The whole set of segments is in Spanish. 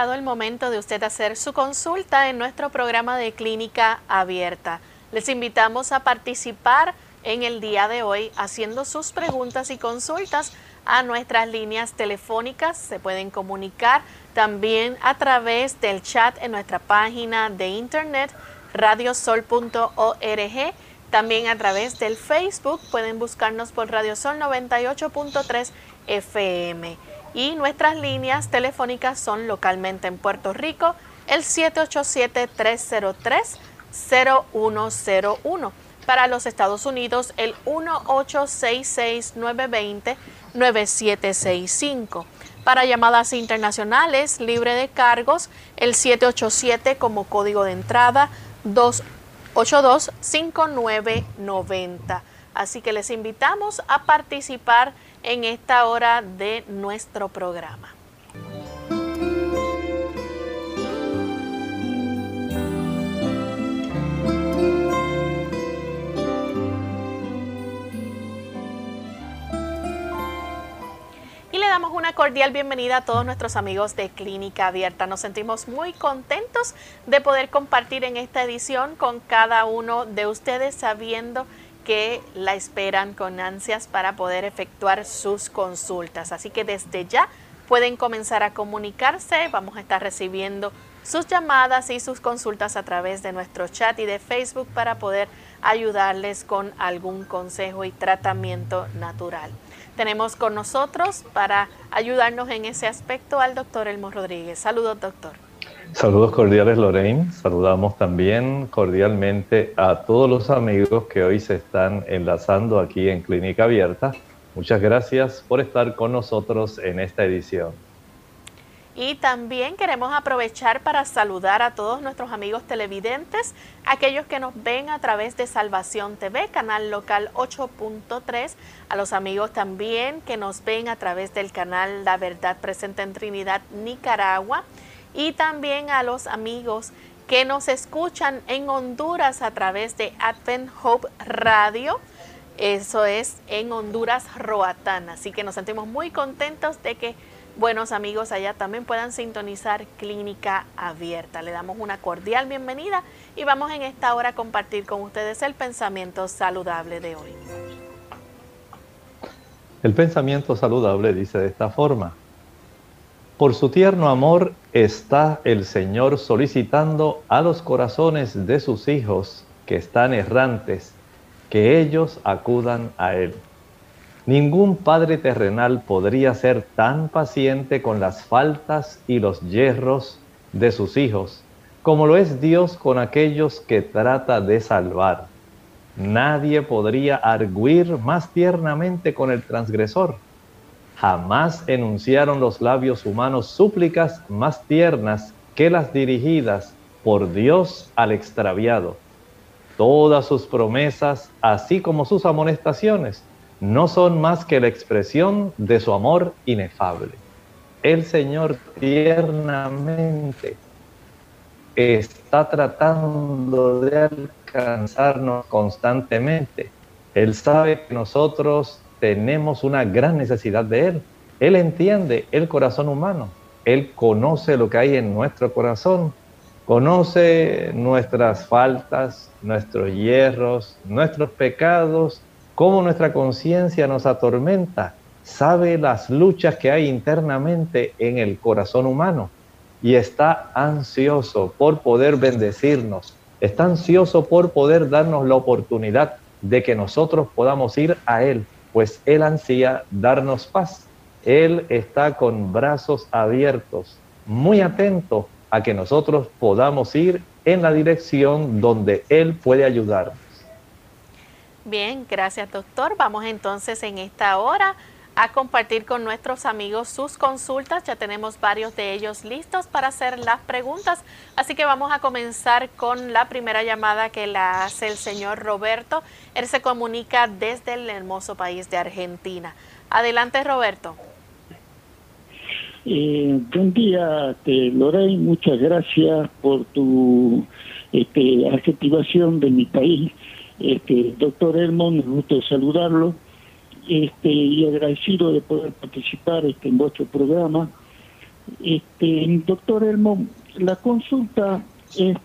El momento de usted hacer su consulta en nuestro programa de clínica abierta. Les invitamos a participar en el día de hoy haciendo sus preguntas y consultas a nuestras líneas telefónicas. Se pueden comunicar también a través del chat en nuestra página de internet radiosol.org. También a través del Facebook pueden buscarnos por Radiosol 98.3 FM y nuestras líneas telefónicas son localmente en Puerto Rico el 787-303-0101. Para los Estados Unidos el 1866-920-9765. Para llamadas internacionales libre de cargos el 787 como código de entrada 282-5990. Así que les invitamos a participar en esta hora de nuestro programa. Y le damos una cordial bienvenida a todos nuestros amigos de Clínica Abierta. Nos sentimos muy contentos de poder compartir en esta edición con cada uno de ustedes sabiendo que la esperan con ansias para poder efectuar sus consultas. Así que desde ya pueden comenzar a comunicarse. Vamos a estar recibiendo sus llamadas y sus consultas a través de nuestro chat y de Facebook para poder ayudarles con algún consejo y tratamiento natural. Tenemos con nosotros para ayudarnos en ese aspecto al doctor Elmo Rodríguez. Saludos, doctor. Saludos cordiales Lorraine, saludamos también cordialmente a todos los amigos que hoy se están enlazando aquí en Clínica Abierta. Muchas gracias por estar con nosotros en esta edición. Y también queremos aprovechar para saludar a todos nuestros amigos televidentes, aquellos que nos ven a través de Salvación TV, canal local 8.3, a los amigos también que nos ven a través del canal La Verdad Presente en Trinidad, Nicaragua y también a los amigos que nos escuchan en Honduras a través de Advent Hope Radio. Eso es en Honduras Roatán. Así que nos sentimos muy contentos de que buenos amigos allá también puedan sintonizar Clínica Abierta. Le damos una cordial bienvenida y vamos en esta hora a compartir con ustedes el pensamiento saludable de hoy. El pensamiento saludable dice de esta forma, por su tierno amor está el Señor solicitando a los corazones de sus hijos que están errantes, que ellos acudan a Él. Ningún padre terrenal podría ser tan paciente con las faltas y los yerros de sus hijos como lo es Dios con aquellos que trata de salvar. Nadie podría arguir más tiernamente con el transgresor. Jamás enunciaron los labios humanos súplicas más tiernas que las dirigidas por Dios al extraviado. Todas sus promesas, así como sus amonestaciones, no son más que la expresión de su amor inefable. El Señor tiernamente está tratando de alcanzarnos constantemente. Él sabe que nosotros tenemos una gran necesidad de Él. Él entiende el corazón humano. Él conoce lo que hay en nuestro corazón. Conoce nuestras faltas, nuestros hierros, nuestros pecados, cómo nuestra conciencia nos atormenta. Sabe las luchas que hay internamente en el corazón humano y está ansioso por poder bendecirnos, está ansioso por poder darnos la oportunidad de que nosotros podamos ir a Él, pues Él ansía darnos paz. Él está con brazos abiertos, muy atento a que nosotros podamos ir en la dirección donde Él puede ayudarnos. Bien, gracias doctor. Vamos entonces en esta hora a compartir con nuestros amigos sus consultas. Ya tenemos varios de ellos listos para hacer las preguntas. Así que vamos a comenzar con la primera llamada que la hace el señor Roberto. Él se comunica desde el hermoso país de Argentina. Adelante, Roberto. Eh, buen día, Lorey. Muchas gracias por tu este, adjetivación de mi país. Este, doctor Elmo, me gusta saludarlo este, y agradecido de poder participar este, en vuestro programa. Este, doctor Elmo, la consulta es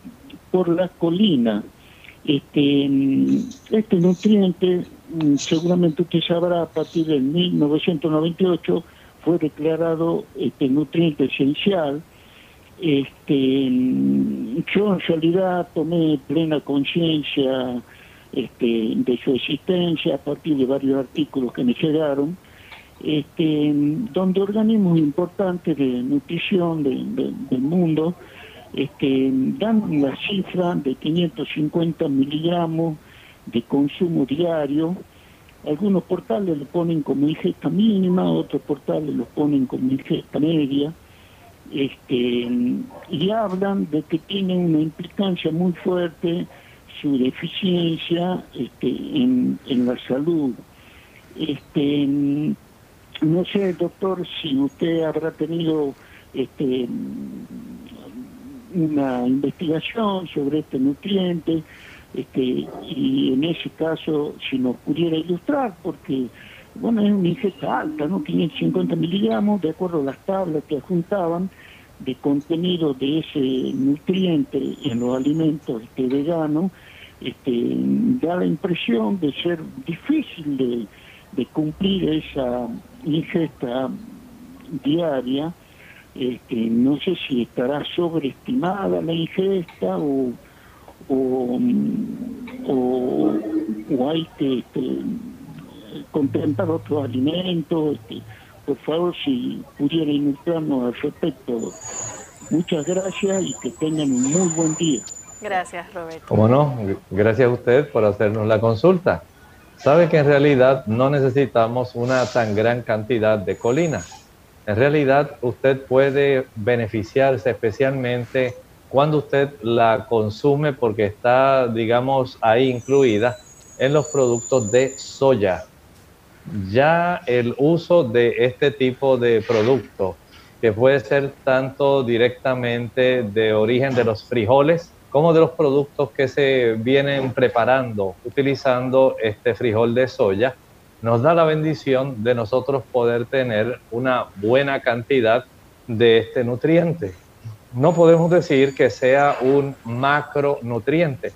por la colina. Este, este nutriente, mm, seguramente usted sabrá, a partir del 1998 fue declarado este nutriente esencial. Este, mm, yo en realidad tomé plena conciencia este, de su existencia a partir de varios artículos que me llegaron, este, donde organismos importantes de nutrición del mundo este, dan la cifra de 550 miligramos de consumo diario. Algunos portales lo ponen como ingesta mínima, otros portales lo ponen como ingesta media. Este, y hablan de que tienen una implicancia muy fuerte su deficiencia este, en, la salud. Este, no sé, doctor, si usted habrá tenido este, una investigación sobre este nutriente este, y en ese caso si nos pudiera ilustrar, porque bueno, es una ingesta alta, ¿no? 550 miligramos, de acuerdo a las tablas que juntaban de contenido de ese nutriente en los alimentos este, veganos, este, da la impresión de ser difícil de, cumplir esa ingesta diaria. Este, no sé si estará sobreestimada la ingesta o, o, hay que este, contemplar otros alimentos. Este, por favor, si pudiera ilustrarnos al respecto. Muchas gracias y que tengan un muy buen día. Gracias, Roberto. ¿Cómo no? Gracias a usted por hacernos la consulta. Sabe que en realidad no necesitamos una tan gran cantidad de colinas. En realidad usted puede beneficiarse especialmente cuando usted la consume porque está, digamos, ahí incluida en los productos de soya. Ya el uso de este tipo de producto, que puede ser tanto directamente de origen de los frijoles, como de los productos que se vienen preparando utilizando este frijol de soya, nos da la bendición de nosotros poder tener una buena cantidad de este nutriente. No podemos decir que sea un macronutriente,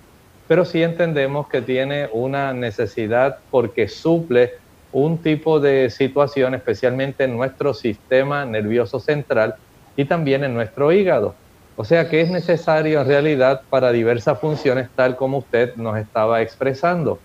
pero sí entendemos que tiene una necesidad porque suple un tipo de situación, especialmente en nuestro sistema nervioso central y también en nuestro hígado. O sea que es necesario en realidad para diversas funciones tal como usted nos estaba expresando.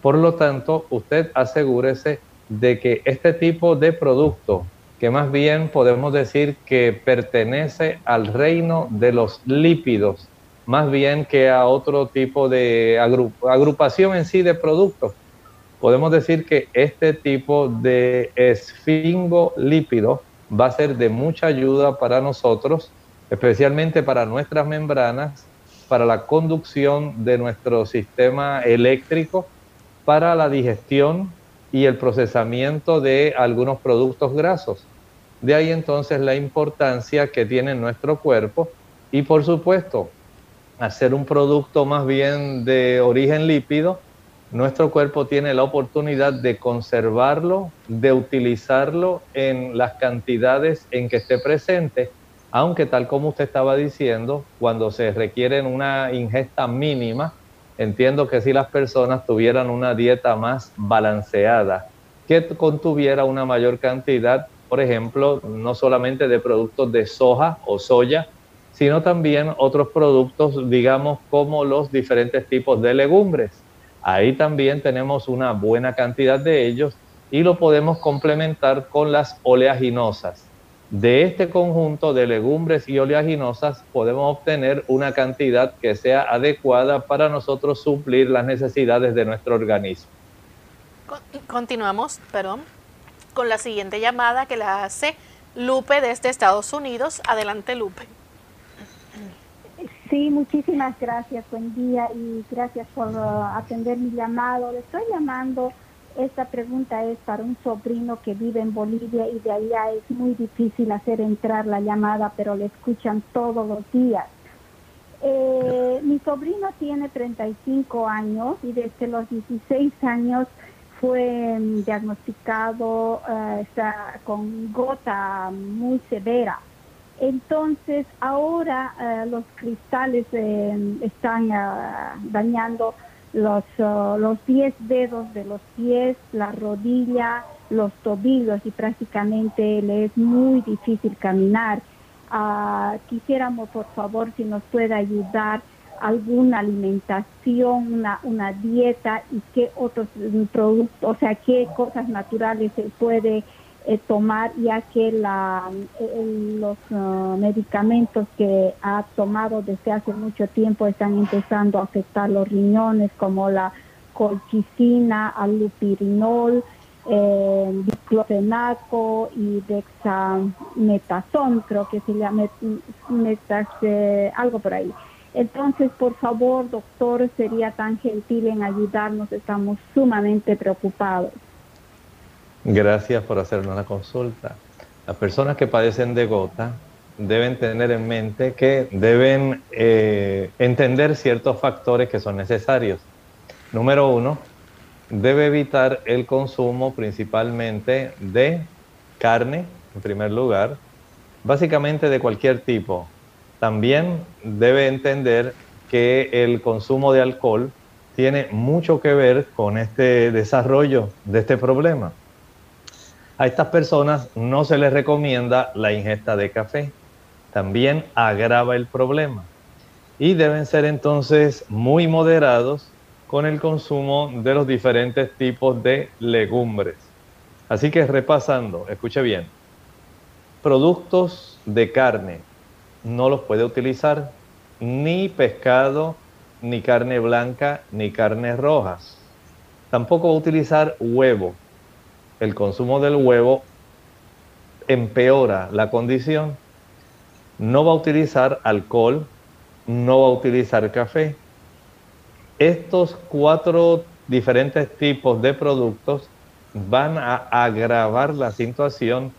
Por lo tanto, usted asegúrese de que este tipo de producto, que más bien podemos decir que pertenece al reino de los lípidos, más bien que a otro tipo de agrupación en sí de productos, podemos decir que este tipo de esfingolípido va a ser de mucha ayuda para nosotros, especialmente para nuestras membranas, para la conducción de nuestro sistema eléctrico, para la digestión y el procesamiento de algunos productos grasos. De ahí entonces la importancia que tiene nuestro cuerpo y por supuesto hacer un producto más bien de origen lípido nuestro cuerpo tiene la oportunidad de conservarlo, de utilizarlo en las cantidades en que esté presente, aunque tal como usted estaba diciendo, cuando se requiere una ingesta mínima, entiendo que si las personas tuvieran una dieta más balanceada, que contuviera una mayor cantidad, por ejemplo, no solamente de productos de soja o soya, sino también otros productos, digamos, como los diferentes tipos de legumbres Ahí también tenemos una buena cantidad de ellos y lo podemos complementar con las oleaginosas. De este conjunto de legumbres y oleaginosas podemos obtener una cantidad que sea adecuada para nosotros suplir las necesidades de nuestro organismo. Continuamos, perdón, con la siguiente llamada que la hace Lupe desde Estados Unidos. Adelante, Lupe. Sí, muchísimas gracias, buen día y gracias por uh, atender mi llamado. Le estoy llamando, esta pregunta es para un sobrino que vive en Bolivia y de allá es muy difícil hacer entrar la llamada, pero le escuchan todos los días. Eh, mi sobrino tiene 35 años y desde los 16 años fue mm, diagnosticado uh, con gota muy severa entonces ahora eh, los cristales eh, están eh, dañando los, los 10 dedos de los pies, la rodilla, los tobillos y prácticamente le es muy difícil caminar. Ah, quisiéramos por favor si nos puede ayudar alguna alimentación, una, una dieta y qué otros productos, o sea, qué cosas naturales se puede eh, tomar ya que la, eh, los uh, medicamentos que ha tomado desde hace mucho tiempo están empezando a afectar los riñones como la colchicina, alupirinol, eh, diclofenaco y dexametasón, creo que se llama metas, eh, algo por ahí. Entonces, por favor, doctor, sería tan gentil en ayudarnos, estamos sumamente preocupados. Gracias por hacernos la consulta. Las personas que padecen de gota deben tener en mente que deben eh, entender ciertos factores que son necesarios. Número uno, debe evitar el consumo principalmente de carne, en primer lugar, básicamente de cualquier tipo. También debe entender que el consumo de alcohol tiene mucho que ver con este desarrollo de este problema. A estas personas no se les recomienda la ingesta de café. También agrava el problema. Y deben ser entonces muy moderados con el consumo de los diferentes tipos de legumbres. Así que repasando, escuche bien, productos de carne no los puede utilizar ni pescado, ni carne blanca, ni carnes rojas. Tampoco utilizar huevo, el consumo del huevo empeora la condición. No va a utilizar alcohol, no va a utilizar café. Estos cuatro diferentes tipos de productos van a agravar la situación.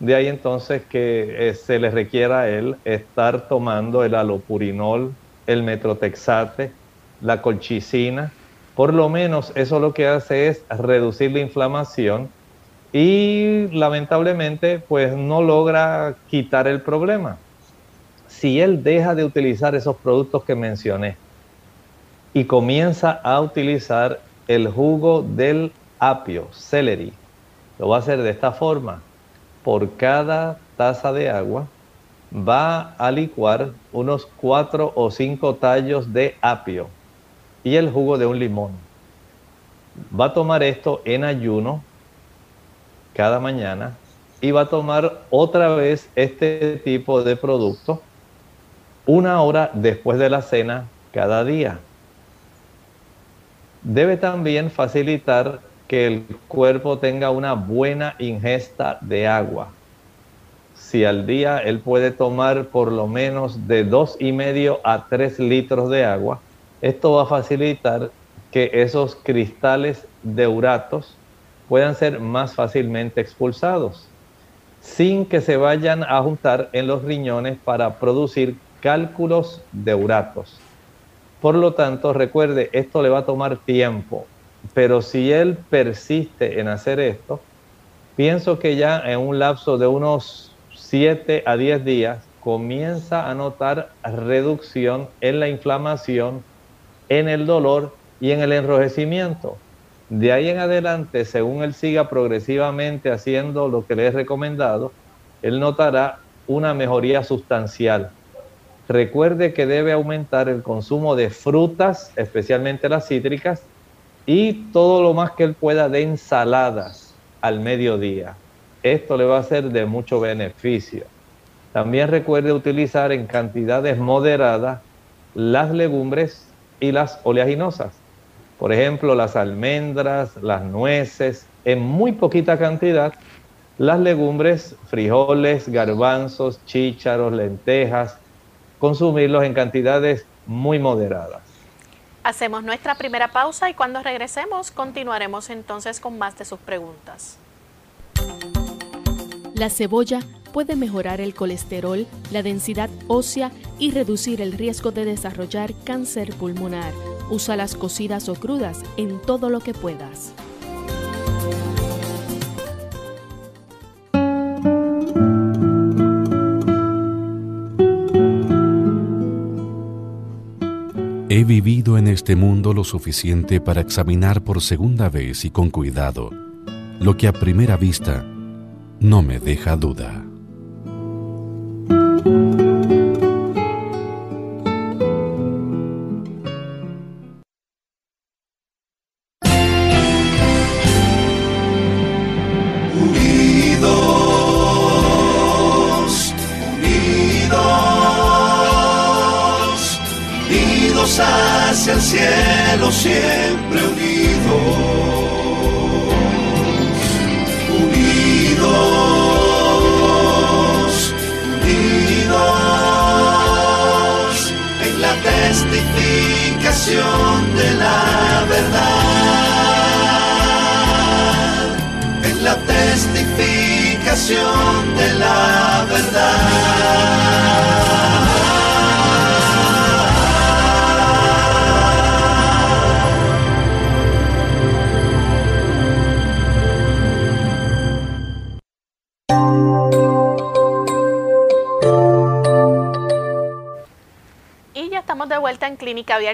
De ahí entonces que eh, se le requiera a él estar tomando el alopurinol, el metrotexate, la colchicina. Por lo menos eso lo que hace es reducir la inflamación y lamentablemente pues no logra quitar el problema. Si él deja de utilizar esos productos que mencioné y comienza a utilizar el jugo del apio, celery. Lo va a hacer de esta forma. Por cada taza de agua va a licuar unos 4 o 5 tallos de apio y el jugo de un limón. Va a tomar esto en ayuno cada mañana y va a tomar otra vez este tipo de producto una hora después de la cena cada día. Debe también facilitar que el cuerpo tenga una buena ingesta de agua. Si al día él puede tomar por lo menos de dos y medio a tres litros de agua, esto va a facilitar que esos cristales de uratos puedan ser más fácilmente expulsados, sin que se vayan a juntar en los riñones para producir cálculos de uratos. Por lo tanto, recuerde, esto le va a tomar tiempo, pero si él persiste en hacer esto, pienso que ya en un lapso de unos 7 a 10 días comienza a notar reducción en la inflamación, en el dolor y en el enrojecimiento. De ahí en adelante, según él siga progresivamente haciendo lo que le he recomendado, él notará una mejoría sustancial. Recuerde que debe aumentar el consumo de frutas, especialmente las cítricas, y todo lo más que él pueda de ensaladas al mediodía. Esto le va a ser de mucho beneficio. También recuerde utilizar en cantidades moderadas las legumbres y las oleaginosas. Por ejemplo, las almendras, las nueces, en muy poquita cantidad. Las legumbres, frijoles, garbanzos, chícharos, lentejas, consumirlos en cantidades muy moderadas. Hacemos nuestra primera pausa y cuando regresemos continuaremos entonces con más de sus preguntas. La cebolla puede mejorar el colesterol, la densidad ósea y reducir el riesgo de desarrollar cáncer pulmonar. Usa las cocidas o crudas en todo lo que puedas. He vivido en este mundo lo suficiente para examinar por segunda vez y con cuidado lo que a primera vista no me deja duda.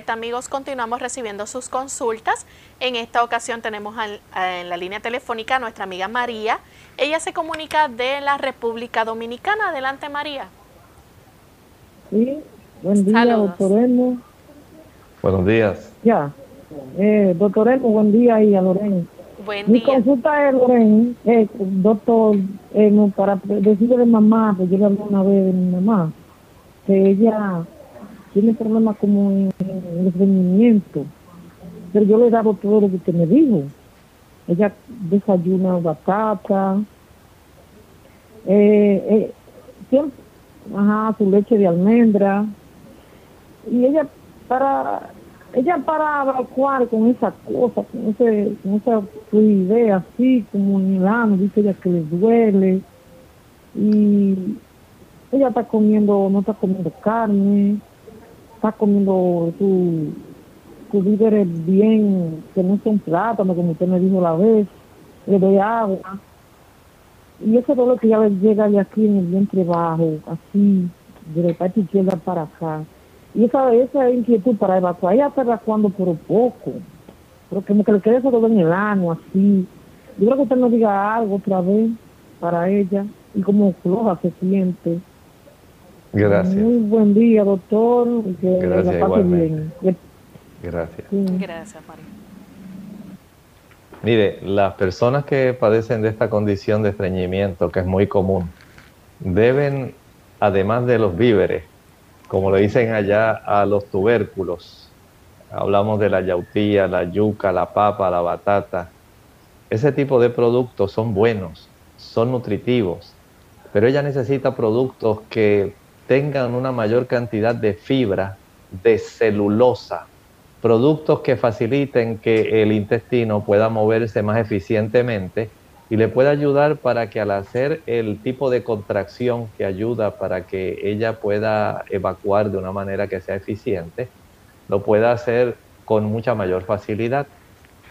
Amigos. Continuamos recibiendo sus consultas. En esta ocasión tenemos en la línea telefónica a nuestra amiga María. Ella se comunica de la República Dominicana. Adelante, María. Sí, buen día, doctor Elmo. Buenos días. Ya, eh, doctor Elmo, buen día y a Lorena. Buen Mi consulta es, Lorena, eh, doctor Elmo, para decirle de mamá, porque yo le hablé una vez de mi mamá, que ella tiene problemas como en, el rendimiento. Pero yo le dado todo lo que me dijo. Ella desayuna batata, eh, eh, ajá, su leche de almendra. Y ella para ella para evacuar con esa cosa, con, ese, con esa fluidez así, como en el ano, dice ella que le duele. Y ella está comiendo, no está comiendo carne, está comiendo tu, tu víveres bien, que no son plátanos, como usted me dijo la vez, le doy agua. Y ese dolor que ya le llega de aquí en el vientre bajo, así, de la parte izquierda para acá. Y esa, esa inquietud para evacuar, ella está evacuando por poco. pero como que le quede todo en el ano, así. Yo creo que usted nos diga algo otra vez para ella y como floja se siente. Gracias. Muy buen día, doctor. Que Gracias, la bien. Gracias. Sí. Gracias, María. Mire, las personas que padecen de esta condición de estreñimiento, que es muy común, deben, además de los víveres, como le dicen allá a los tubérculos, hablamos de la yautía, la yuca, la papa, la batata, ese tipo de productos son buenos, son nutritivos, pero ella necesita productos que tengan una mayor cantidad de fibra, de celulosa, productos que faciliten que el intestino pueda moverse más eficientemente y le pueda ayudar para que al hacer el tipo de contracción que ayuda para que ella pueda evacuar de una manera que sea eficiente, lo pueda hacer con mucha mayor facilidad.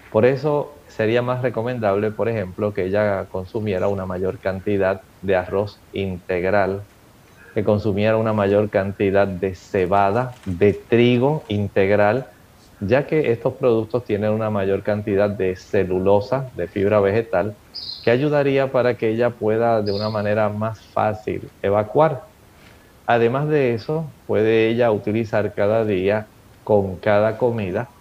Por eso sería más recomendable, por ejemplo, que ella consumiera una mayor cantidad de arroz integral, que consumiera una mayor cantidad de cebada, de trigo integral, ya que estos productos tienen una mayor cantidad de celulosa, de fibra vegetal, que ayudaría para que ella pueda de una manera más fácil evacuar. Además de eso, puede ella utilizar cada día con cada comida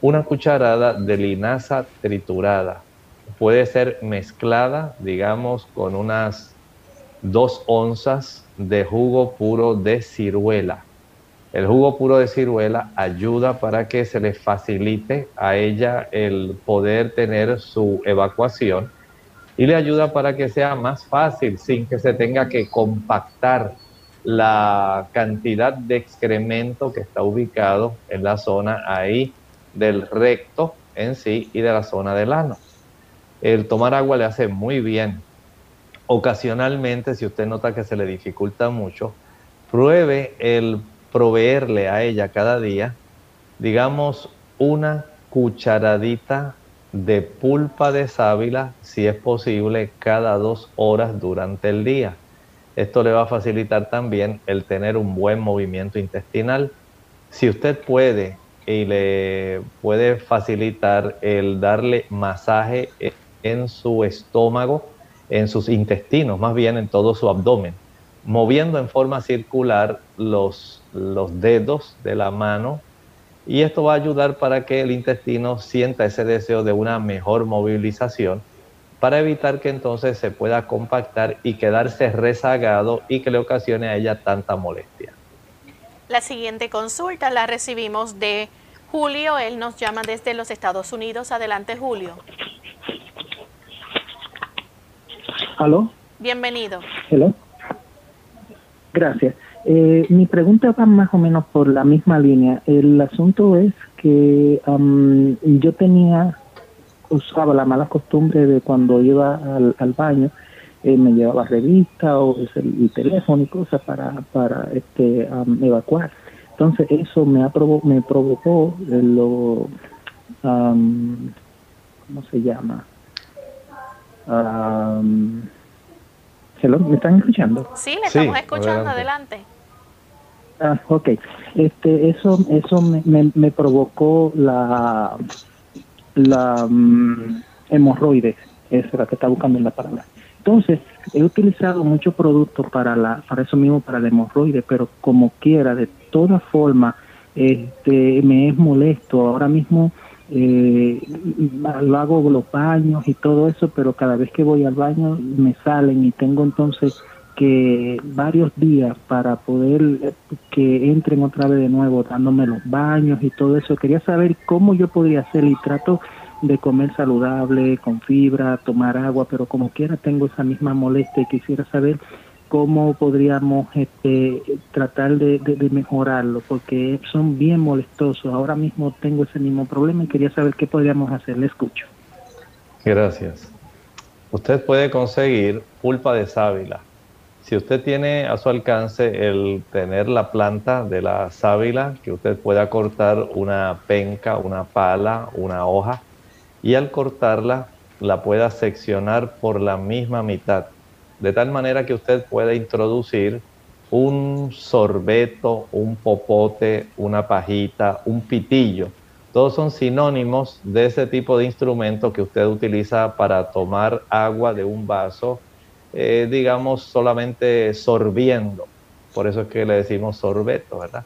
una cucharada de linaza triturada. Puede ser mezclada, digamos, con unas dos onzas de jugo puro de ciruela. El jugo puro de ciruela ayuda para que se le facilite a ella el poder tener su evacuación y le ayuda para que sea más fácil sin que se tenga que compactar la cantidad de excremento que está ubicado en la zona ahí del recto en sí y de la zona del ano. El tomar agua le hace muy bien. Ocasionalmente, si usted nota que se le dificulta mucho, pruebe el proveerle a ella cada día, digamos, una cucharadita de pulpa de sábila, si es posible, cada dos horas durante el día. Esto le va a facilitar también el tener un buen movimiento intestinal. Si usted puede y le puede facilitar el darle masaje en su estómago, en sus intestinos, más bien en todo su abdomen, moviendo en forma circular los, los dedos de la mano y esto va a ayudar para que el intestino sienta ese deseo de una mejor movilización para evitar que entonces se pueda compactar y quedarse rezagado y que le ocasione a ella tanta molestia. La siguiente consulta la recibimos de Julio. Él nos llama desde los Estados Unidos. Adelante, Julio. ¿Aló? Bienvenido. Hello. Gracias. Eh, mi pregunta va más o menos por la misma línea. El asunto es que am, yo tenía, usaba la mala costumbre de cuando iba al, al baño, eh, me llevaba revista o el, el teléfono y cosas para, para este, evacuar. Entonces eso me, aprovo- me provocó eh, lo, am, ¿cómo se llama? Am, hello, ¿Me están escuchando? Sí, le Sí, estamos escuchando. adelante. Adelante. Ah, ok. Este, eso, eso me, me, me provocó la, la mm, hemorroides, esa es la que está buscando en la palabra. Entonces, he utilizado muchos productos para la, para eso mismo, para la hemorroides, pero como quiera, de todas formas, este, me es molesto. Ahora mismo eh, lo hago los baños y todo eso, pero cada vez que voy al baño me salen y tengo entonces que varios días para poder eh, que entren otra vez de nuevo dándome los baños y todo eso. Quería saber cómo yo podría hacer y trato de comer saludable, con fibra, tomar agua, pero como quiera tengo esa misma molestia y quisiera saber cómo podríamos este, tratar de, de- mejorarlo, porque son bien molestosos. Ahora mismo tengo ese mismo problema y quería saber qué podríamos hacer. Le escucho. Gracias. Usted puede conseguir pulpa de sábila. Si usted tiene a su alcance el tener la planta de la sábila, que usted pueda cortar una penca, una pala, una hoja, y al cortarla la pueda seccionar por la misma mitad, de tal manera que usted pueda introducir un sorbeto, un popote, una pajita, un pitillo, Todos son sinónimos de ese tipo de instrumento que usted utiliza para tomar agua de un vaso, eh, digamos, solamente sorbiendo. Por eso es que le decimos sorbeto, ¿verdad?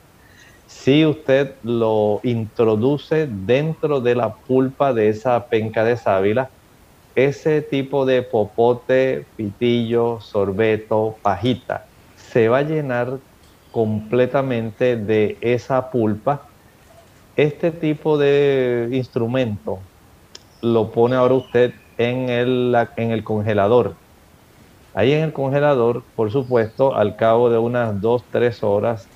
Si usted lo introduce dentro de la pulpa de esa penca de sábila, ese tipo de popote, pitillo, sorbeto, pajita, se va a llenar completamente de esa pulpa. Este tipo de instrumento lo pone ahora usted en el, congelador. Ahí en el congelador, por supuesto, al cabo de unas 2-3 horas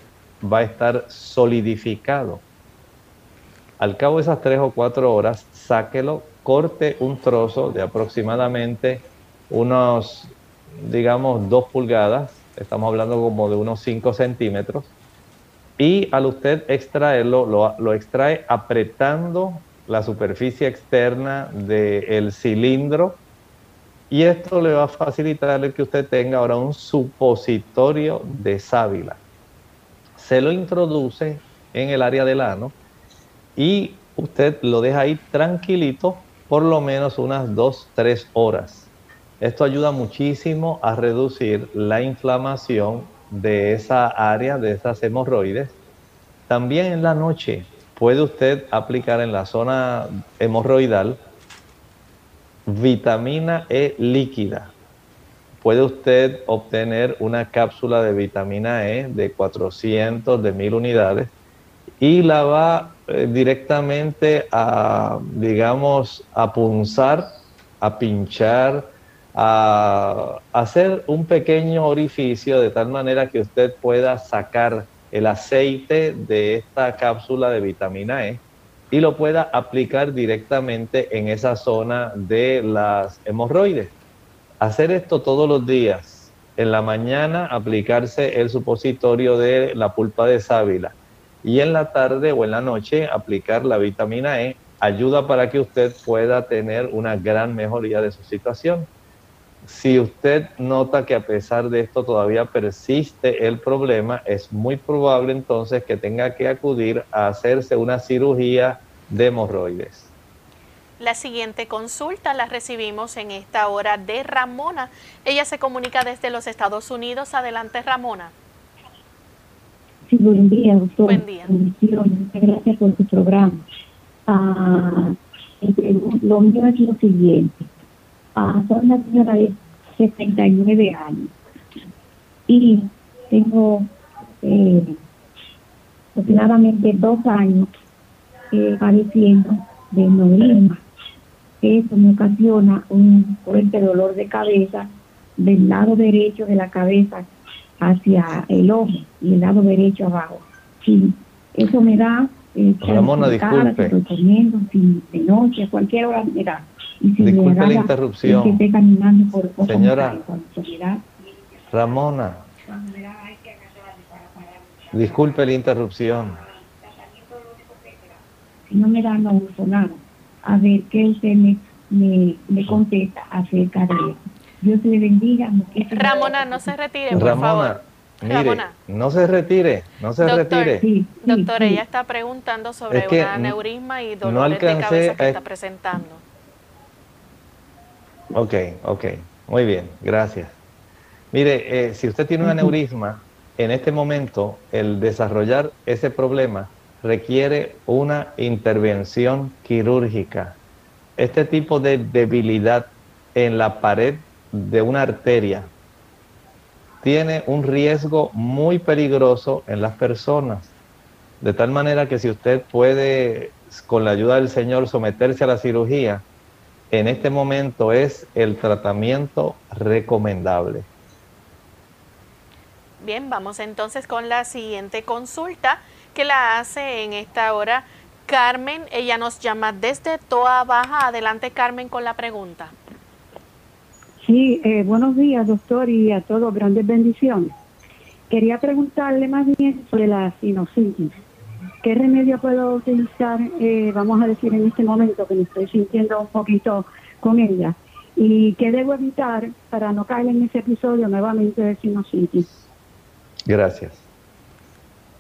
va a estar solidificado. Al cabo de esas 3 o 4 horas, sáquelo, corte un trozo de aproximadamente unos, digamos, 2 pulgadas, estamos hablando como de unos 5 centímetros, y al usted extraerlo, lo, extrae apretando la superficie externa del cilindro y esto le va a facilitar el que usted tenga ahora un supositorio de sábila. Se lo introduce en el área del ano y usted lo deja ahí tranquilito por lo menos unas 2, 3 horas. Esto ayuda muchísimo a reducir la inflamación de esa área, de esas hemorroides. También en la noche puede usted aplicar en la zona hemorroidal vitamina E líquida. Puede usted obtener una cápsula de vitamina E de 400, de 1000 unidades y la va eh, directamente a, digamos, a punzar, a pinchar, a hacer un pequeño orificio de tal manera que usted pueda sacar el aceite de esta cápsula de vitamina E y lo pueda aplicar directamente en esa zona de las hemorroides. Hacer esto todos los días. En la mañana aplicarse el supositorio de la pulpa de sábila y en la tarde o en la noche aplicar la vitamina E ayuda para que usted pueda tener una gran mejoría de su situación. Si usted nota que a pesar de esto todavía persiste el problema, es muy probable entonces que tenga que acudir a hacerse una cirugía de hemorroides. La siguiente consulta la recibimos en esta hora de Ramona. Ella se comunica desde los Estados Unidos. Adelante, Ramona. Buen día, doctor. Buen día. Muchas gracias por su programa. Ah, lo mío es lo siguiente. Ah, soy una señora de 69 años y tengo eh, aproximadamente dos años eh, padeciendo de neurisma. Eso me ocasiona un fuerte dolor de cabeza del lado derecho de la cabeza hacia el ojo y el lado derecho abajo. Sí, eso me da eh, Ramona, disculpe. de noche, cualquier hora me da. disculpe la interrupción. Señora Ramona, disculpe la interrupción. Si no me da, no uso nada. A ver qué usted me, me, me contesta acerca de eso. Dios le bendiga. Ramona, no se retire, por Ramona. favor. Mire, no se retire, no se retire. doctor, ella está preguntando sobre una neurisma y dolores de cabeza que está presentando. Ok, ok, muy bien, gracias. Mire, eh, si usted tiene un aneurisma, en este momento el desarrollar ese problema requiere una intervención quirúrgica. Este tipo de debilidad en la pared de una arteria tiene un riesgo muy peligroso en las personas. De tal manera que si usted puede, con la ayuda del Señor, someterse a la cirugía, en este momento es el tratamiento recomendable. Bien, vamos entonces con la siguiente consulta que la hace en esta hora Carmen. Ella nos llama desde Toa Baja. Adelante, Carmen, con la pregunta. Sí, eh, buenos días, doctor, y a todos, grandes bendiciones. Quería preguntarle más bien sobre la sinusitis. ¿Qué remedio puedo utilizar, eh, vamos a decir, en este momento que me estoy sintiendo un poquito con ella? ¿Y qué debo evitar para no caer en ese episodio nuevamente de sinusitis? Gracias.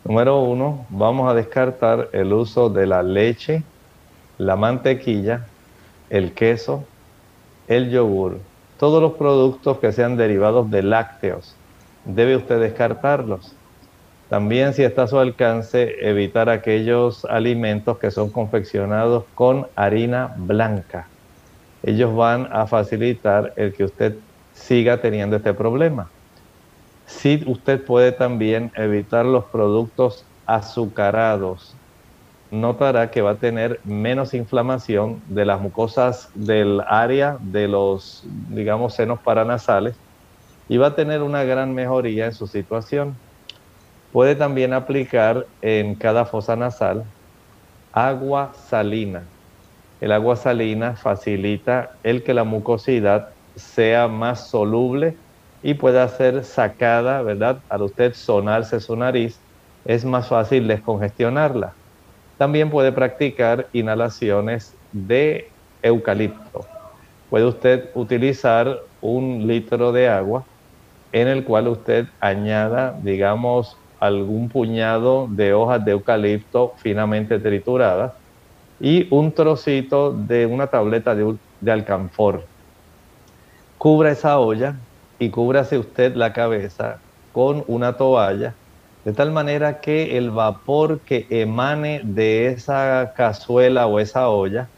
Número uno, vamos a descartar el uso de la leche la mantequilla, el queso, el yogur, todos los productos que sean derivados de lácteos, debe usted descartarlos. También si está a su alcance, evitar aquellos alimentos que son confeccionados con harina blanca. Ellos van a facilitar el que usted siga teniendo este problema. Si usted puede también evitar los productos azucarados, notará que va a tener menos inflamación de las mucosas del área de los, digamos, senos paranasales y va a tener una gran mejoría en su situación. Puede también aplicar en cada fosa nasal agua salina. El agua salina facilita el que la mucosidad sea más soluble y pueda ser sacada, ¿verdad? Al usted sonarse su nariz, es más fácil descongestionarla. También puede practicar inhalaciones de eucalipto. Puede usted utilizar un litro de agua en el cual usted añada, digamos, algún puñado de hojas de eucalipto finamente trituradas y un trocito de una tableta de, de alcanfor. Cubra esa olla y cúbrase usted la cabeza con una toalla de tal manera que el vapor que emane de esa cazuela o esa olla,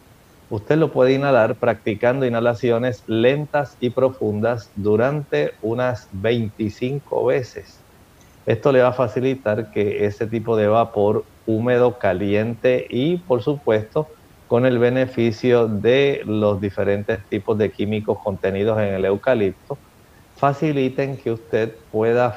usted lo puede inhalar practicando inhalaciones lentas y profundas durante unas 25 veces. Esto le va a facilitar que ese tipo de vapor húmedo, caliente y por supuesto con el beneficio de los diferentes tipos de químicos contenidos en el eucalipto, faciliten que usted pueda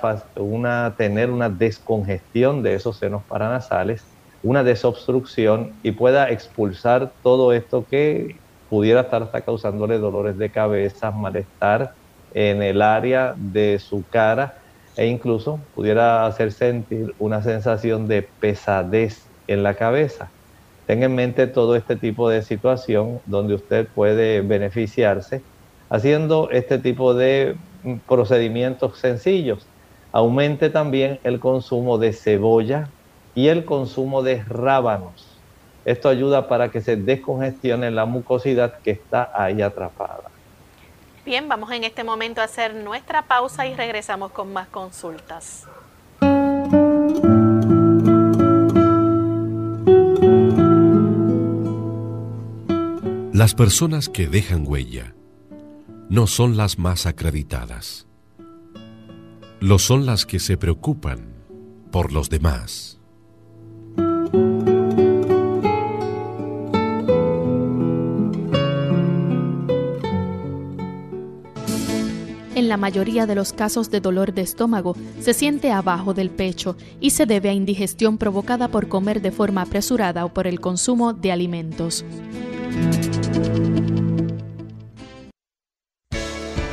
tener una descongestión de esos senos paranasales, una desobstrucción y pueda expulsar todo esto que pudiera estar hasta causándole dolores de cabeza, malestar en el área de su cara e incluso pudiera hacer sentir una sensación de pesadez en la cabeza. Tenga en mente todo este tipo de situación donde usted puede beneficiarse haciendo este tipo de procedimientos sencillos. Aumente también el consumo de cebolla y el consumo de rábanos. Esto ayuda para que se descongestione la mucosidad que está ahí atrapada. Bien, vamos en este momento a hacer nuestra pausa y regresamos con más consultas. Las personas que dejan huella no son las más acreditadas. Lo son las que se preocupan por los demás. En la mayoría de los casos de dolor de estómago se siente abajo del pecho y se debe a indigestión provocada por comer de forma apresurada o por el consumo de alimentos.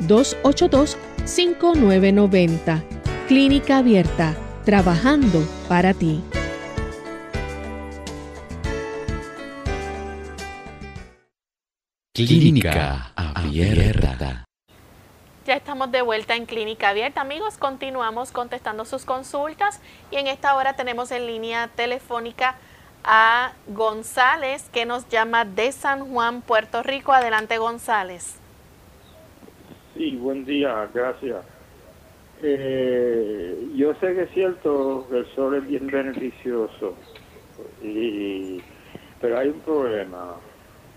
282 5990. Clínica Abierta, trabajando para ti. Clínica Abierta. Ya estamos de vuelta en Clínica Abierta. Amigos, continuamos contestando sus consultas y en esta hora tenemos en línea telefónica a González que nos llama de San Juan, Puerto Rico. Adelante, González. Sí, buen día, gracias. Eh, yo sé que es cierto que el sol es bien beneficioso, pero hay un problema.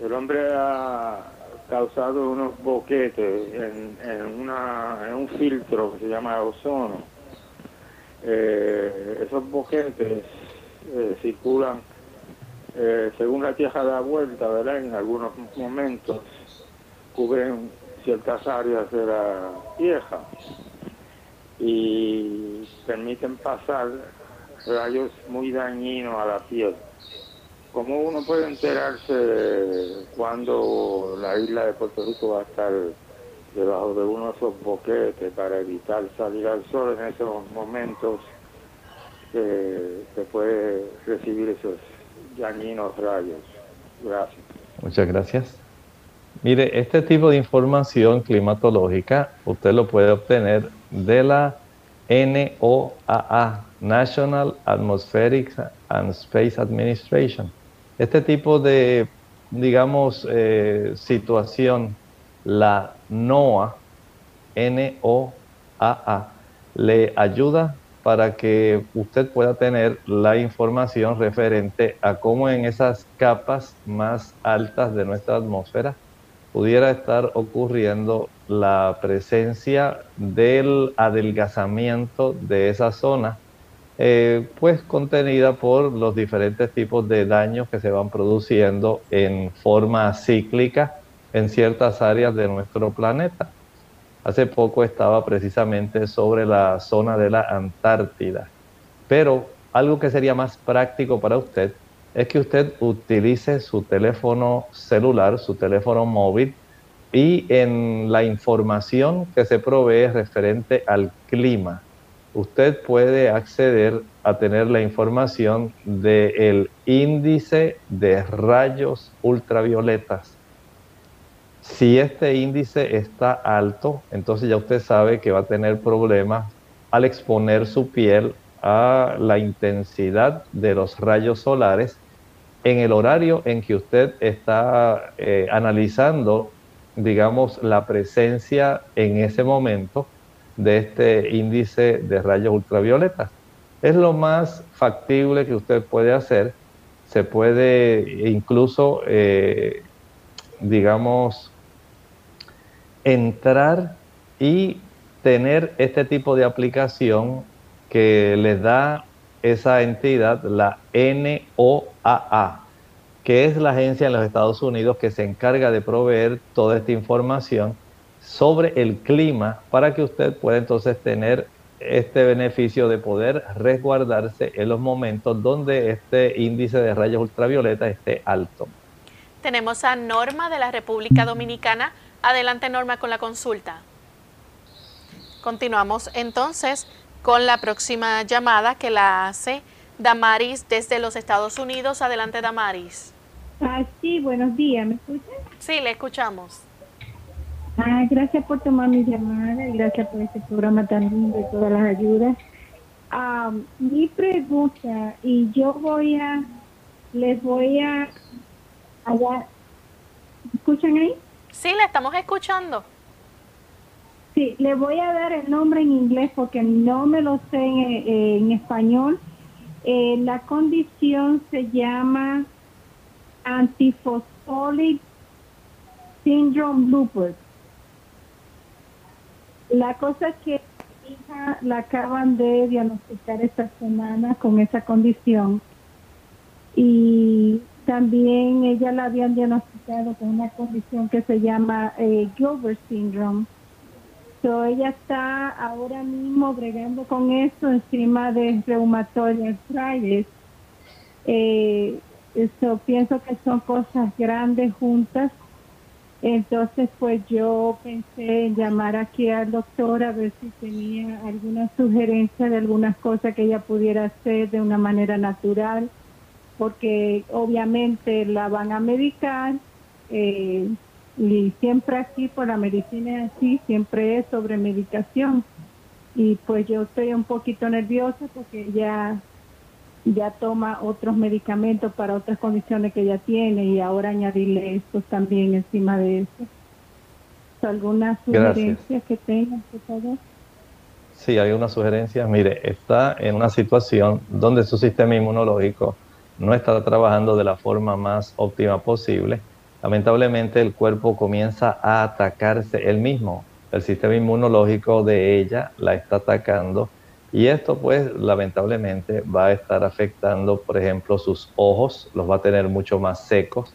El hombre ha causado unos boquetes en un filtro que se llama ozono. Eh, esos boquetes eh, circulan según la tierra da vuelta, ¿verdad? En algunos momentos cubren ciertas áreas de la vieja y permiten pasar rayos muy dañinos a la piel. ¿cómo uno puede enterarse cuando la isla de Puerto Rico va a estar debajo de uno de esos boquetes para evitar salir al sol en esos momentos que se puede recibir esos dañinos rayos? Gracias. Muchas gracias. Mire, este tipo de información climatológica usted lo puede obtener de la NOAA, National Atmospheric and Space Administration. Este tipo de, digamos, eh, situación, la NOAA, N-O-A-A, le ayuda para que usted pueda tener la información referente a cómo en esas capas más altas de nuestra atmósfera pudiera estar ocurriendo la presencia del adelgazamiento de esa zona, eh, pues contenida por los diferentes tipos de daños que se van produciendo en forma cíclica en ciertas áreas de nuestro planeta. Hace poco estaba precisamente sobre la zona de la Antártida, pero algo que sería más práctico para usted es que usted utilice su teléfono celular, su teléfono móvil, y en la información que se provee referente al clima, usted puede acceder a tener la información del índice de rayos ultravioletas. Si este índice está alto, entonces ya usted sabe que va a tener problemas al exponer su piel a la intensidad de los rayos solares en el horario en que usted está eh, analizando digamos, la presencia en ese momento de este índice de rayos ultravioleta. Es lo más factible que usted puede hacer. Se puede incluso, eh, digamos, entrar y tener este tipo de aplicación que le da esa entidad, la NOAA, que es la agencia en los Estados Unidos que se encarga de proveer toda esta información sobre el clima para que usted pueda entonces tener este beneficio de poder resguardarse en los momentos donde este índice de rayos ultravioleta esté alto. Tenemos a Norma de la República Dominicana. Adelante Norma con la consulta. Continuamos entonces con la próxima llamada que la hace Damaris desde los Estados Unidos. Adelante Damaris. Ah, sí, buenos días, ¿me escuchan? Sí, le escuchamos. Ah, gracias por tomar mi llamada y gracias por este programa tan lindo y todas las ayudas. Ah, mi pregunta, y yo voy a, les voy a, allá, ¿escuchan ahí? Sí, le estamos escuchando. Sí, le voy a dar el nombre en inglés porque no me lo sé en, español. Eh, la condición se llama Antifosfolate syndrome lupus. La cosa es que mi hija la acaban de diagnosticar esta semana con esa condición y también ella la habían diagnosticado con una condición que se llama eh, Gilbert syndrome. So ella está ahora mismo bregando con eso encima de reumatoide arthritis. Eh, pienso que son cosas grandes juntas. Entonces, pues yo pensé en llamar aquí al doctor a ver si tenía alguna sugerencia de algunas cosas que ella pudiera hacer de una manera natural, porque obviamente la van a medicar eh, y siempre aquí por la medicina así, siempre es sobre medicación. Y pues yo estoy un poquito nerviosa porque ya ya toma otros medicamentos para otras condiciones que ya tiene y ahora añadirle esto también encima de eso. ¿Alguna sugerencia que tenga, por favor? Sí, hay una sugerencia. Mire, está en una situación donde su sistema inmunológico no está trabajando de la forma más óptima posible. Lamentablemente el cuerpo comienza a atacarse él mismo. El sistema inmunológico de ella la está atacando y esto pues lamentablemente va a estar afectando, por ejemplo, sus ojos, los va a tener mucho más secos.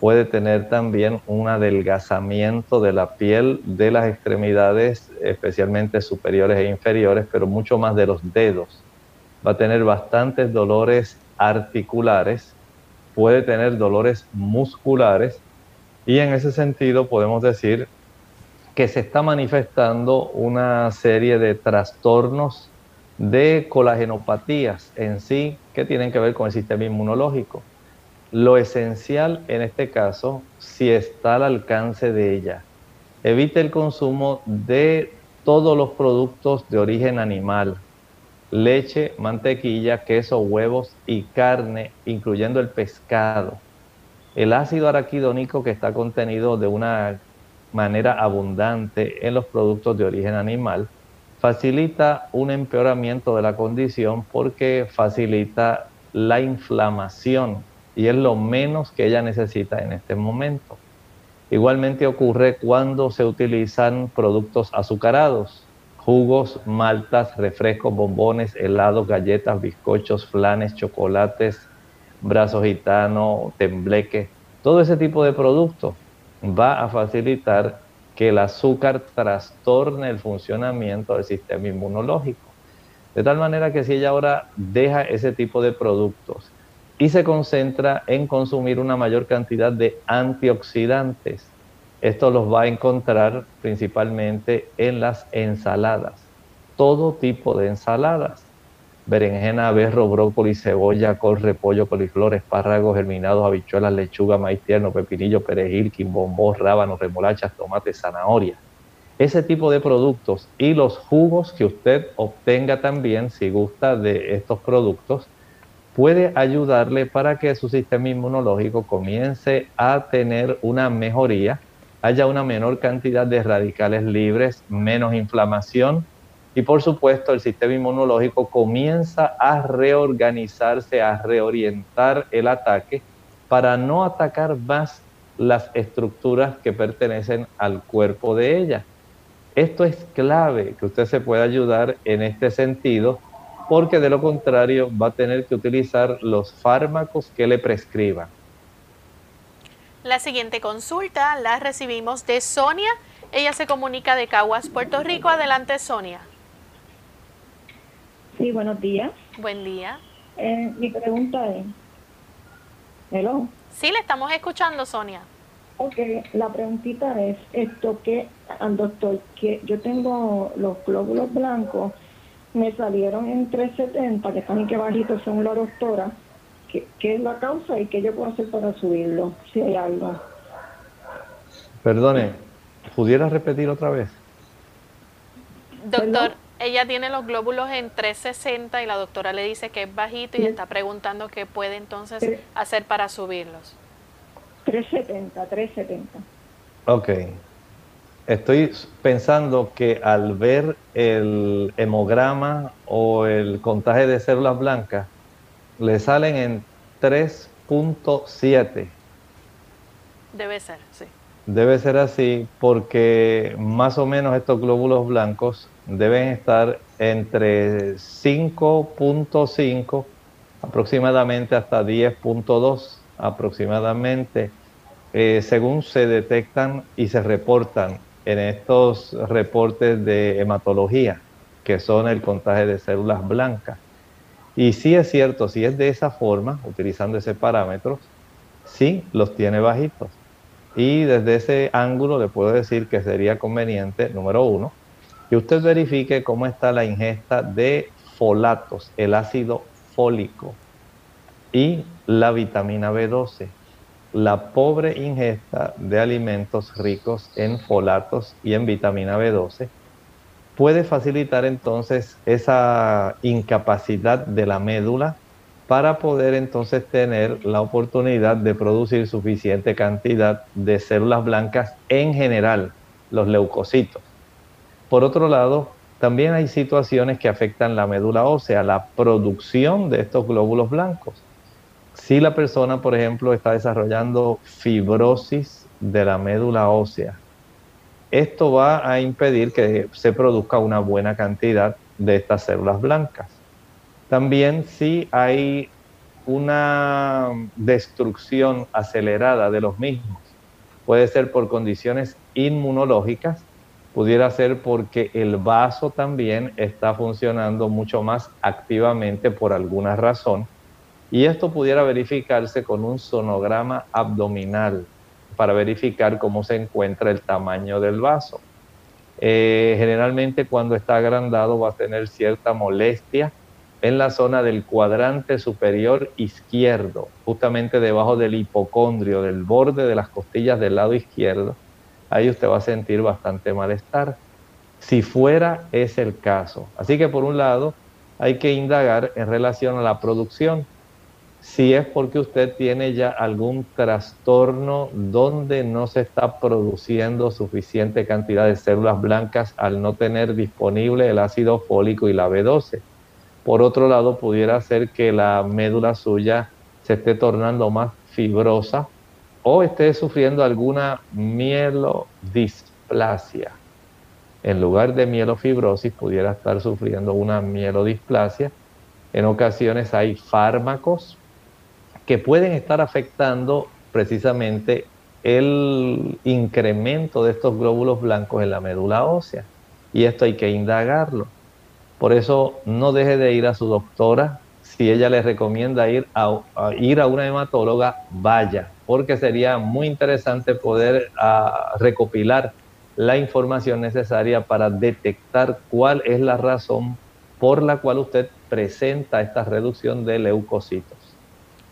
Puede tener también un adelgazamiento de la piel de las extremidades, especialmente superiores e inferiores, pero mucho más de los dedos. Va a tener bastantes dolores articulares puede tener dolores musculares y en ese sentido podemos decir que se está manifestando una serie de trastornos de colagenopatías en sí que tienen que ver con el sistema inmunológico. Lo esencial en este caso, si está al alcance de ella, evite el consumo de todos los productos de origen animal, leche, mantequilla, queso, huevos y carne, incluyendo el pescado. El ácido araquidónico que está contenido de una manera abundante en los productos de origen animal facilita un empeoramiento de la condición porque facilita la inflamación y es lo menos que ella necesita en este momento. Igualmente ocurre cuando se utilizan productos azucarados, jugos, maltas, refrescos, bombones, helados, galletas, bizcochos, flanes, chocolates, brazos gitano, tembleque, todo ese tipo de productos va a facilitar que el azúcar trastorne el funcionamiento del sistema inmunológico. De tal manera que si ella ahora deja ese tipo de productos y se concentra en consumir una mayor cantidad de antioxidantes, esto los va a encontrar principalmente en las ensaladas, todo tipo de ensaladas, berenjena, berro, brócoli, cebolla, col, repollo, coliflor, espárragos, germinados, habichuelas, lechuga, maíz tierno, pepinillo, perejil, quimbombó, rábanos, remolachas, tomates, zanahoria. Ese tipo de productos y los jugos que usted obtenga también, si gusta de estos productos, puede ayudarle para que su sistema inmunológico comience a tener una mejoría haya una menor cantidad de radicales libres, menos inflamación y por supuesto el sistema inmunológico comienza a reorganizarse, a reorientar el ataque para no atacar más las estructuras que pertenecen al cuerpo de ella. Esto es clave que usted se pueda ayudar en este sentido porque de lo contrario va a tener que utilizar los fármacos que le prescriban. La siguiente consulta la recibimos de Sonia. Ella se comunica de Caguas, Puerto Rico. Adelante, Sonia. Sí, buenos días. Buen día. Eh, mi pregunta es, ¿hello? Sí, le estamos escuchando, Sonia. Ok, la preguntita es, esto que, doctor, que yo tengo los glóbulos blancos, me salieron en 370, que están en que bajitos son la doctora, qué, es la causa y qué yo puedo hacer para subirlo, si hay algo. Perdone, ¿pudiera repetir otra vez? Doctor, ella tiene los glóbulos en 360 y la doctora le dice que es bajito y está preguntando qué puede entonces hacer para subirlos. 370, 370. Ok. Estoy pensando que al ver el hemograma o el contaje de células blancas, le salen en 3.7. Debe ser, sí. Debe ser así porque más o menos estos glóbulos blancos deben estar entre 5.5 aproximadamente hasta 10.2 aproximadamente, eh, según se detectan y se reportan en estos reportes de hematología, que son el contagio de células blancas. Y sí es cierto, si es de esa forma, utilizando ese parámetro, sí los tiene bajitos. Y desde ese ángulo le puedo decir que sería conveniente, número uno, que usted verifique cómo está la ingesta de folatos, el ácido fólico y la vitamina B12. La pobre ingesta de alimentos ricos en folatos y en vitamina B12 puede facilitar entonces esa incapacidad de la médula para poder entonces tener la oportunidad de producir suficiente cantidad de células blancas en general, los leucocitos. Por otro lado, también hay situaciones que afectan la médula ósea, la producción de estos glóbulos blancos. Si la persona, por ejemplo, está desarrollando fibrosis de la médula ósea, esto va a impedir que se produzca una buena cantidad de estas células blancas. También si hay una destrucción acelerada de los mismos, puede ser por condiciones inmunológicas, pudiera ser porque el vaso también está funcionando mucho más activamente por alguna razón Y esto pudiera verificarse con un sonograma abdominal para verificar cómo se encuentra el tamaño del vaso. Eh, generalmente cuando está agrandado va a tener cierta molestia en la zona del cuadrante superior izquierdo, justamente debajo del hipocondrio, del borde de las costillas del lado izquierdo. Ahí usted va a sentir bastante malestar. Si fuera es el caso. Así que por un lado hay que indagar en relación a la producción si es porque usted tiene ya algún trastorno donde no se está produciendo suficiente cantidad de células blancas al no tener disponible el ácido fólico y la B12. Por otro lado, pudiera ser que la médula suya se esté tornando más fibrosa o esté sufriendo alguna mielodisplasia. En lugar de mielofibrosis, pudiera estar sufriendo una mielodisplasia. En ocasiones hay fármacos que pueden estar afectando precisamente el incremento de estos glóbulos blancos en la médula ósea. Y esto hay que indagarlo. Por eso no deje de ir a su doctora. Si ella le recomienda ir a, ir a una hematóloga, vaya, porque sería muy interesante poder ah, recopilar la información necesaria para detectar cuál es la razón por la cual usted presenta esta reducción de leucocitos.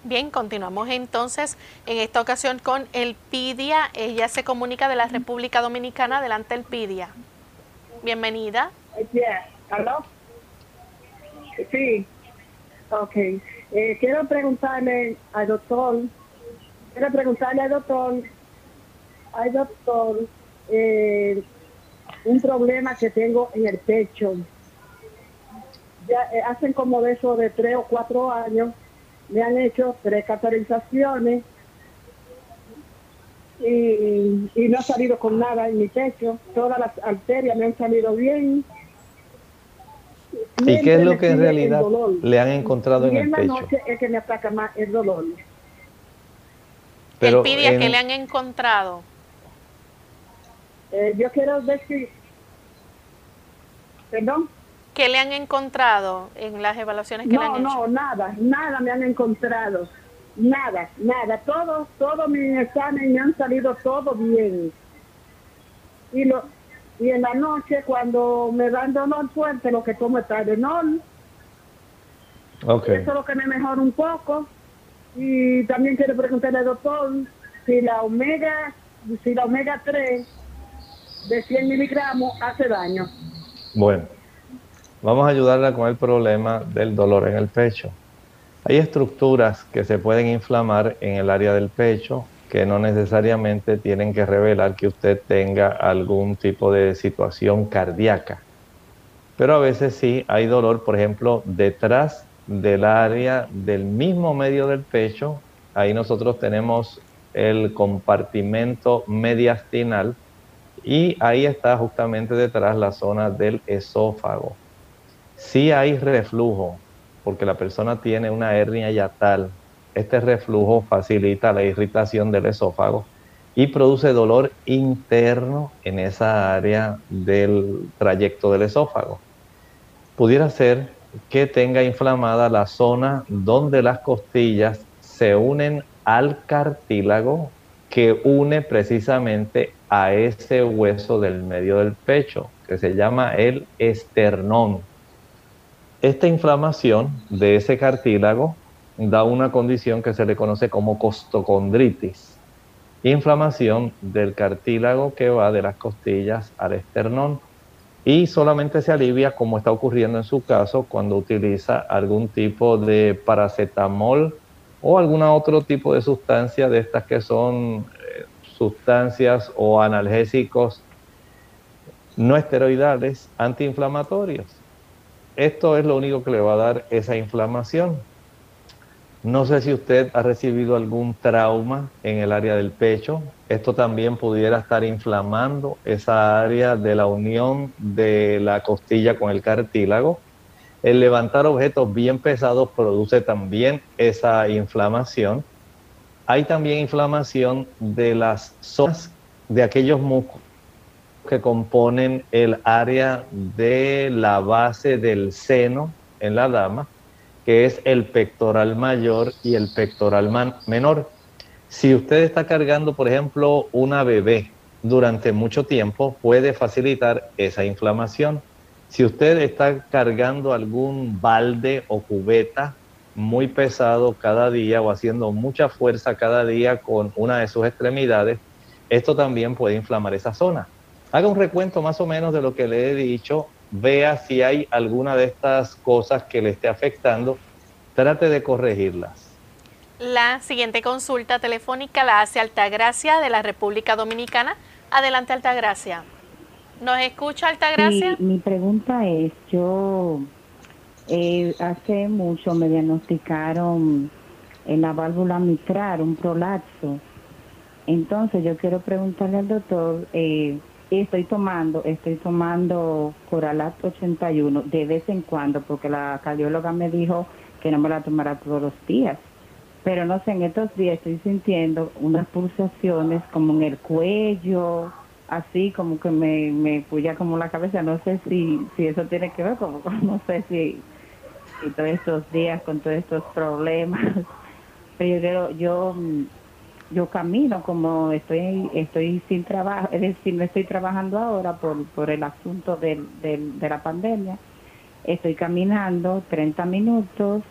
Bien, continuamos entonces en esta ocasión con Elpidia. Ella se comunica de la República Dominicana. Adelante, Elpidia. Bienvenida. ¿Aló? Sí. Ok. Eh, quiero preguntarle al doctor, quiero preguntarle al doctor, al doctor, eh, un problema que tengo en el pecho. Ya eh, hacen como de eso de tres o cuatro años me han hecho tres cataratizaciones y, no ha salido con nada en mi pecho. Todas las arterias me han salido bien. ¿Y qué es lo que en realidad le han encontrado en el pecho? noche es que me ataca más el dolor. Pero pide a que le han encontrado? Eh, yo quiero decir... ¿Perdón? ¿Qué le han encontrado en las evaluaciones que le han hecho? No, nada, nada me han encontrado. Nada, nada. Todos, todos mis exámenes me han salido todo bien. Y lo y en la noche cuando me dan dolor fuerte lo que tomo es Tylenol. Okay. Eso es lo que me mejora un poco. Y también quiero preguntarle al doctor si la omega, si la omega 3 de 100 miligramos hace daño. Bueno. Vamos a ayudarla con el problema del dolor en el pecho. Hay estructuras que se pueden inflamar en el área del pecho que no necesariamente tienen que revelar que usted tenga algún tipo de situación cardíaca. Pero a veces sí hay dolor, por ejemplo, detrás del área del mismo medio del pecho. Ahí nosotros tenemos el compartimento mediastinal y ahí está justamente detrás la zona del esófago. Si hay reflujo, porque la persona tiene una hernia yatal. Este reflujo facilita la irritación del esófago y produce dolor interno en esa área del trayecto del esófago. Pudiera ser que tenga inflamada la zona donde las costillas se unen al cartílago que une precisamente a ese hueso del medio del pecho, que se llama el esternón. Esta inflamación de ese cartílago da una condición que se le conoce como costocondritis, inflamación del cartílago que va de las costillas al esternón. Y solamente se alivia como está ocurriendo en su caso cuando utiliza algún tipo de paracetamol o algún otro tipo de sustancia de estas que son eh, sustancias o analgésicos no esteroidales antiinflamatorios esto es lo único que le va a dar esa inflamación. No sé si usted ha recibido algún trauma en el área del pecho. Esto también pudiera estar inflamando esa área de la unión de la costilla con el cartílago. El levantar objetos bien pesados produce también esa inflamación. Hay también inflamación de las zonas de aquellos músculos que componen el área de la base del seno en la dama que es el pectoral mayor y el pectoral menor. Si usted está cargando, por ejemplo, una bebé durante mucho tiempo, puede facilitar esa inflamación. Si usted está cargando algún balde o cubeta muy pesado cada día o haciendo mucha fuerza cada día con una de sus extremidades, esto también puede inflamar esa zona. Haga un recuento más o menos de lo que le he dicho, vea si hay alguna de estas cosas que le esté afectando, trate de corregirlas. La siguiente consulta telefónica la hace Altagracia de la República Dominicana. Adelante, Altagracia. ¿Nos escucha, Altagracia? mi pregunta es, yo eh, hace mucho me diagnosticaron en la válvula mitral un prolapso. Entonces yo quiero preguntarle al doctor, eh, estoy tomando, estoy tomando Coralat 81 de vez en cuando, porque la cardióloga me dijo que no me la tomara todos los días. Pero no sé, en estos días estoy sintiendo unas pulsaciones como en el cuello, así como que me, me puya como la cabeza. No sé si, si eso tiene que ver, como no sé si, todos estos días con todos estos problemas. Pero yo, yo, yo camino como estoy estoy sin trabajo, es decir, no estoy trabajando ahora por, por el asunto del, del, de la pandemia. Estoy caminando 30 minutos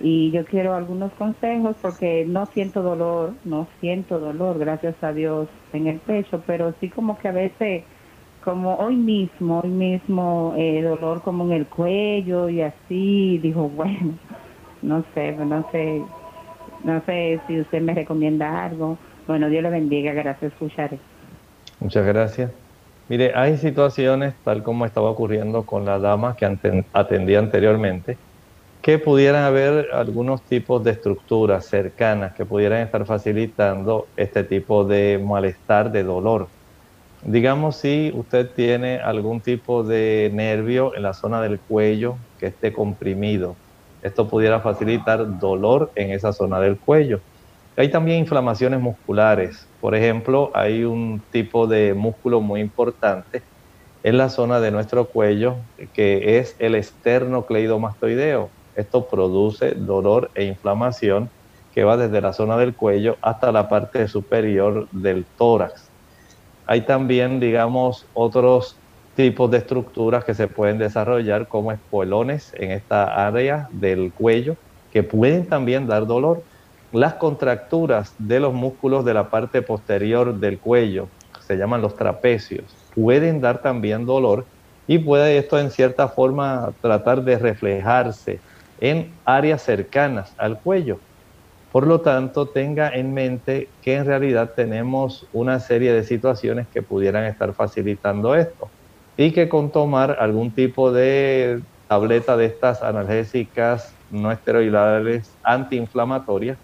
y yo quiero algunos consejos porque no siento dolor, no siento dolor, gracias a Dios, en el pecho, pero sí como que a veces, como hoy mismo, hoy mismo, eh, dolor como en el cuello y así, dijo, bueno, no sé, no sé, no sé si usted me recomienda algo. Bueno, Dios le bendiga, gracias, escucharé. Muchas gracias. Mire, hay situaciones, tal como estaba ocurriendo con la dama que atendía anteriormente, que pudieran haber algunos tipos de estructuras cercanas que pudieran estar facilitando este tipo de malestar, de dolor. Digamos si usted tiene algún tipo de nervio en la zona del cuello que esté comprimido, esto pudiera facilitar dolor en esa zona del cuello. Hay también inflamaciones musculares. Por ejemplo, hay un tipo de músculo muy importante en la zona de nuestro cuello que es el esternocleidomastoideo esto produce dolor e inflamación que va desde la zona del cuello hasta la parte superior del tórax. Hay también, digamos, otros tipos de estructuras que se pueden desarrollar como espuelones en esta área del cuello que pueden también dar dolor. Las contracturas de los músculos de la parte posterior del cuello, se llaman los trapecios, pueden dar también dolor y puede esto en cierta forma tratar de reflejarse en áreas cercanas al cuello. Por lo tanto, tenga en mente que en realidad tenemos una serie de situaciones que pudieran estar facilitando esto y que con tomar algún tipo de tableta de estas analgésicas no esteroidales antiinflamatorias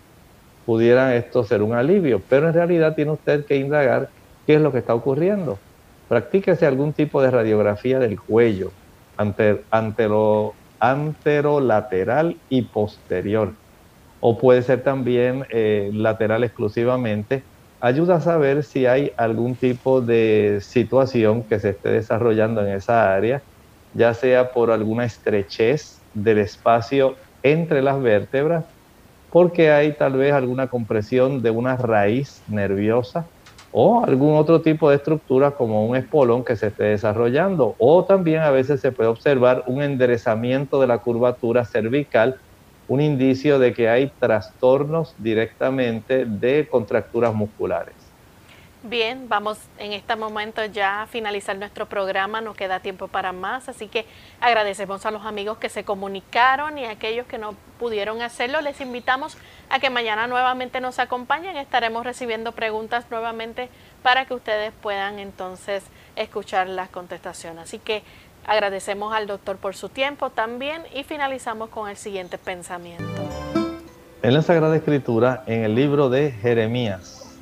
pudieran esto ser un alivio. Pero en realidad tiene usted que indagar qué es lo que está ocurriendo. Practíquese algún tipo de radiografía del cuello ante, ante lo anterolateral y posterior. O puede ser también eh, lateral exclusivamente. Ayuda a saber si hay algún tipo de situación que se esté desarrollando en esa área, ya sea por alguna estrechez del espacio entre las vértebras, porque hay tal vez alguna compresión de una raíz nerviosa o algún otro tipo de estructura como un espolón que se esté desarrollando. O también a veces se puede observar un enderezamiento de la curvatura cervical, un indicio de que hay trastornos directamente de contracturas musculares. Bien, vamos en este momento ya a finalizar nuestro programa, no queda tiempo para más, así que agradecemos a los amigos que se comunicaron y a aquellos que no pudieron hacerlo. Les invitamos a que mañana nuevamente nos acompañen, estaremos recibiendo preguntas nuevamente para que ustedes puedan entonces escuchar las contestaciones. Así que agradecemos al doctor por su tiempo también y finalizamos con el siguiente pensamiento. En la Sagrada Escritura, en el libro de Jeremías,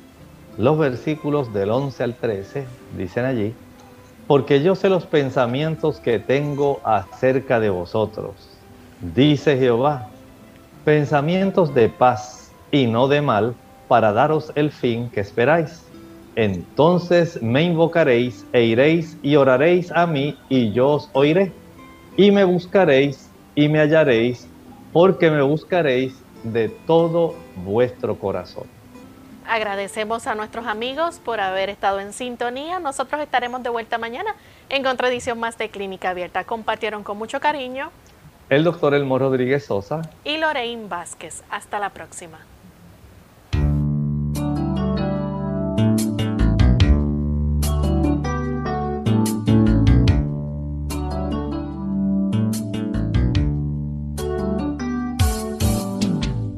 los versículos del 11 al 13 dicen allí, porque yo sé los pensamientos que tengo acerca de vosotros, dice Jehová, pensamientos de paz y no de mal, para daros el fin que esperáis. Entonces me invocaréis e iréis y oraréis a mí y yo os oiré, y me buscaréis y me hallaréis porque me buscaréis de todo vuestro corazón. Agradecemos a nuestros amigos por haber estado en sintonía. Nosotros estaremos de vuelta mañana en contradicción más de Clínica Abierta. Compartieron con mucho cariño el doctor Elmo Rodríguez Sosa y Lorraine Vázquez. Hasta la próxima.